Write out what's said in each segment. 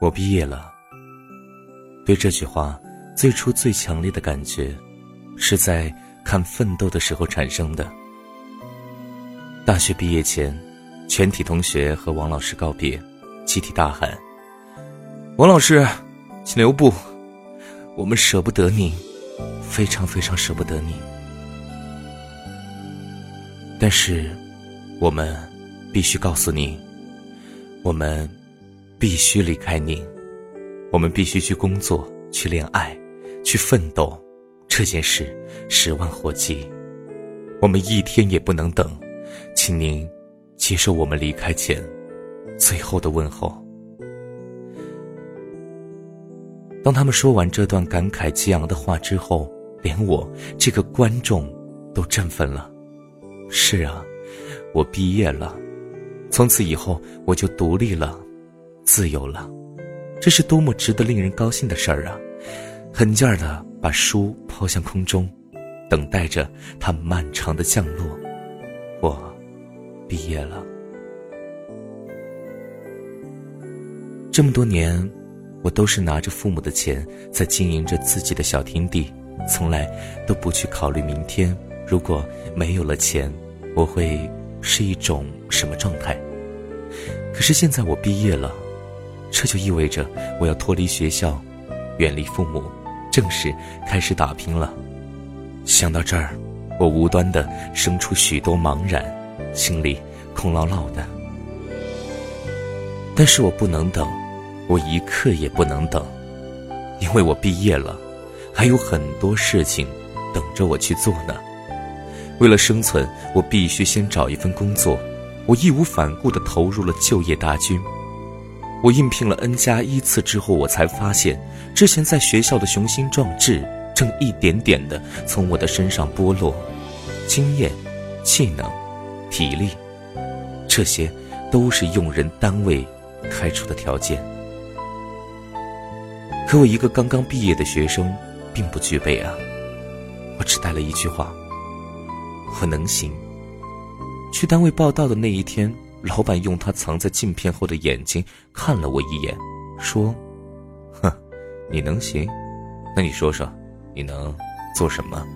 我毕业了。对这句话，最初最强烈的感觉，是在看《奋斗》的时候产生的。大学毕业前，全体同学和王老师告别，集体大喊：“王老师，请留步，我们舍不得你，非常非常舍不得你。”但是，我们必须告诉你，我们必须离开你，我们必须去工作、去恋爱、去奋斗。这件事十万火急，我们一天也不能等，请您接受我们离开前最后的问候。当他们说完这段感慨激昂的话之后，连我这个观众都振奋了。是啊，我毕业了，从此以后我就独立了，自由了，这是多么值得令人高兴的事儿啊！狠劲儿的把书抛向空中，等待着它漫长的降落。我毕业了，这么多年，我都是拿着父母的钱在经营着自己的小天地，从来都不去考虑明天。如果没有了钱，我会是一种什么状态？可是现在我毕业了，这就意味着我要脱离学校，远离父母，正式开始打拼了。想到这儿，我无端的生出许多茫然，心里空落落的。但是我不能等，我一刻也不能等，因为我毕业了，还有很多事情等着我去做呢。为了生存，我必须先找一份工作。我义无反顾地投入了就业大军。我应聘了 N 加一次之后，我才发现，之前在学校的雄心壮志正一点点的从我的身上剥落。经验、技能、体力，这些都是用人单位开出的条件。可我一个刚刚毕业的学生，并不具备啊。我只带了一句话。我能行。去单位报道的那一天，老板用他藏在镜片后的眼睛看了我一眼，说：“哼，你能行？那你说说，你能做什么？”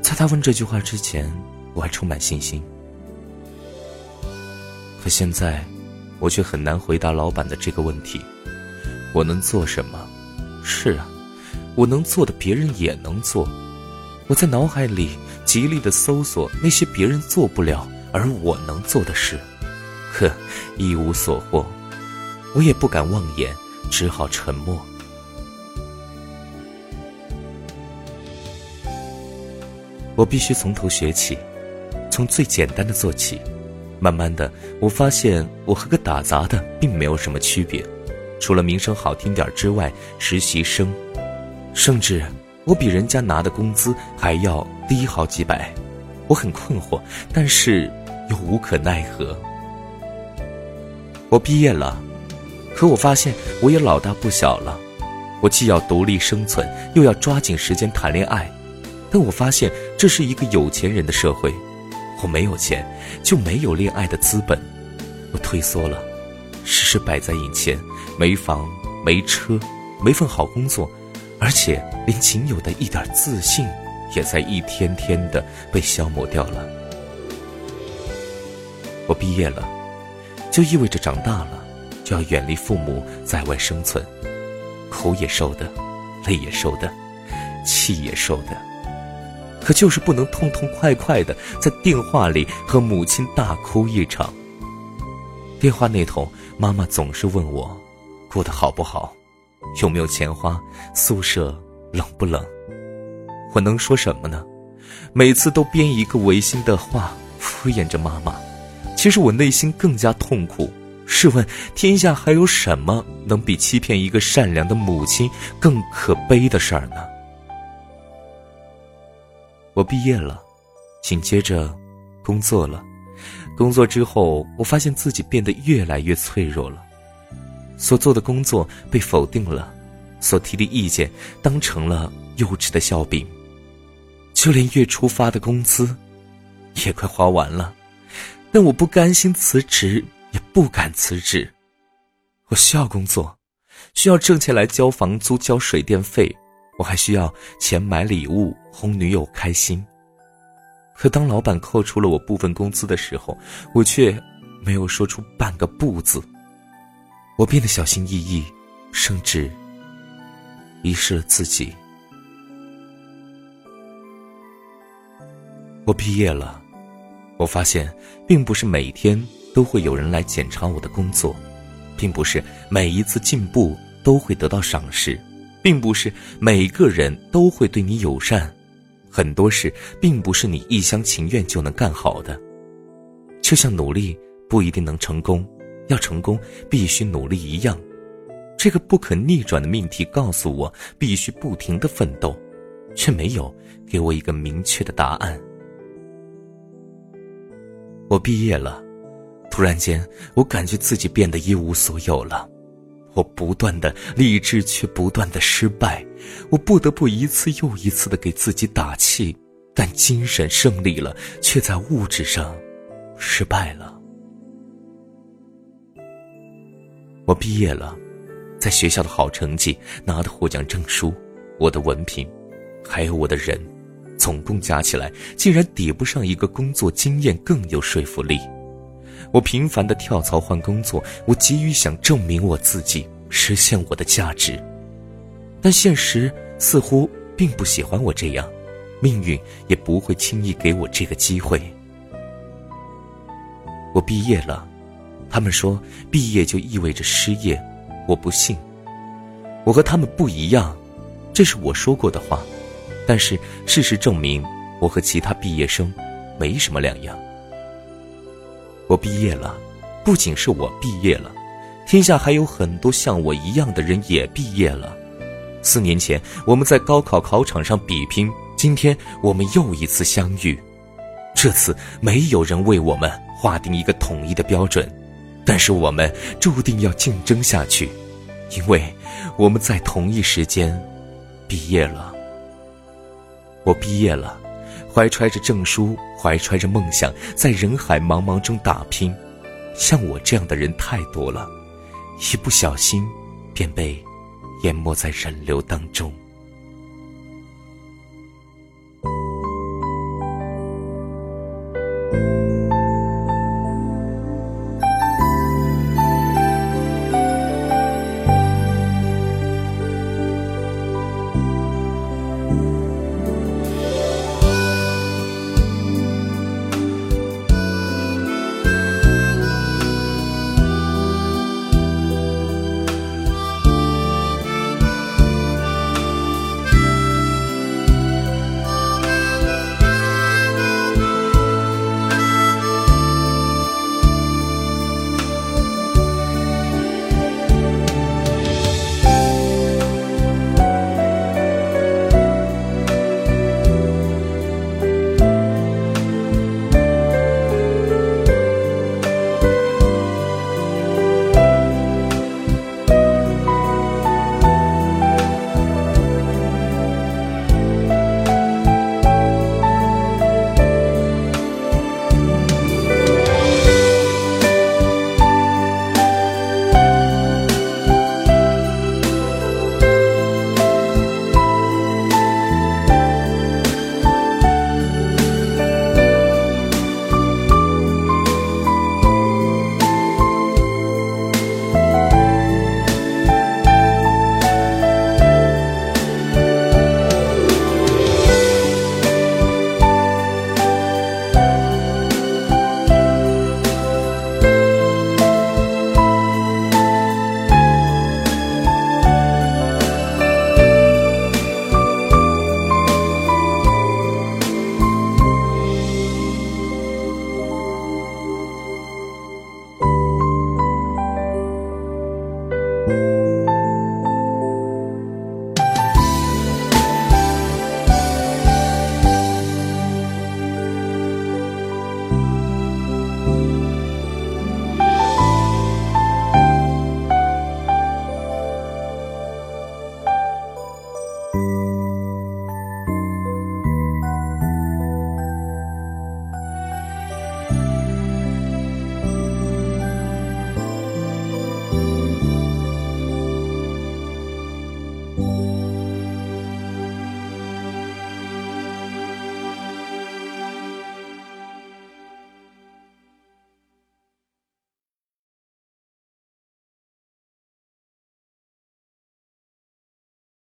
在他问这句话之前，我还充满信心。可现在，我却很难回答老板的这个问题。我能做什么？是啊。我能做的，别人也能做。我在脑海里极力的搜索那些别人做不了而我能做的事，呵，一无所获。我也不敢妄言，只好沉默。我必须从头学起，从最简单的做起。慢慢的，我发现我和个打杂的并没有什么区别，除了名声好听点之外，实习生。甚至我比人家拿的工资还要低好几百，我很困惑，但是又无可奈何。我毕业了，可我发现我也老大不小了，我既要独立生存，又要抓紧时间谈恋爱，但我发现这是一个有钱人的社会，我没有钱，就没有恋爱的资本，我退缩了，事实摆在眼前，没房没车，没份好工作。而且，连仅有的一点自信，也在一天天的被消磨掉了。我毕业了，就意味着长大了，就要远离父母，在外生存，苦也受的，累也受的，气也受的，可就是不能痛痛快快的在电话里和母亲大哭一场。电话那头，妈妈总是问我，过得好不好。有没有钱花？宿舍冷不冷？我能说什么呢？每次都编一个违心的话敷衍着妈妈。其实我内心更加痛苦。试问天下还有什么能比欺骗一个善良的母亲更可悲的事儿呢？我毕业了，紧接着工作了。工作之后，我发现自己变得越来越脆弱了。所做的工作被否定了，所提的意见当成了幼稚的笑柄，就连月初发的工资，也快花完了。但我不甘心辞职，也不敢辞职。我需要工作，需要挣钱来交房租、交水电费，我还需要钱买礼物哄女友开心。可当老板扣除了我部分工资的时候，我却没有说出半个不字。我变得小心翼翼，甚至遗失了自己。我毕业了，我发现，并不是每天都会有人来检查我的工作，并不是每一次进步都会得到赏识，并不是每个人都会对你友善，很多事并不是你一厢情愿就能干好的。就像努力不一定能成功，要成功必须努力一样，这个不可逆转的命题告诉我必须不停的奋斗，却没有给我一个明确的答案。我毕业了，突然间，我感觉自己变得一无所有了。我不断的励志，却不断的失败。我不得不一次又一次的给自己打气，但精神胜利了，却在物质上失败了。我毕业了，在学校的好成绩，拿的获奖证书，我的文凭，还有我的人。总共加起来，竟然抵不上一个工作经验更有说服力。我频繁的跳槽换工作，我急于想证明我自己，实现我的价值。但现实似乎并不喜欢我这样，命运也不会轻易给我这个机会。我毕业了，他们说毕业就意味着失业，我不信。我和他们不一样，这是我说过的话。但是事实证明，我和其他毕业生没什么两样。我毕业了，不仅是我毕业了，天下还有很多像我一样的人也毕业了。四年前我们在高考考场上比拼，今天我们又一次相遇。这次没有人为我们划定一个统一的标准，但是我们注定要竞争下去，因为我们在同一时间毕业了。我毕业了，怀揣着证书，怀揣着梦想，在人海茫茫中打拼。像我这样的人太多了，一不小心便被淹没在人流当中。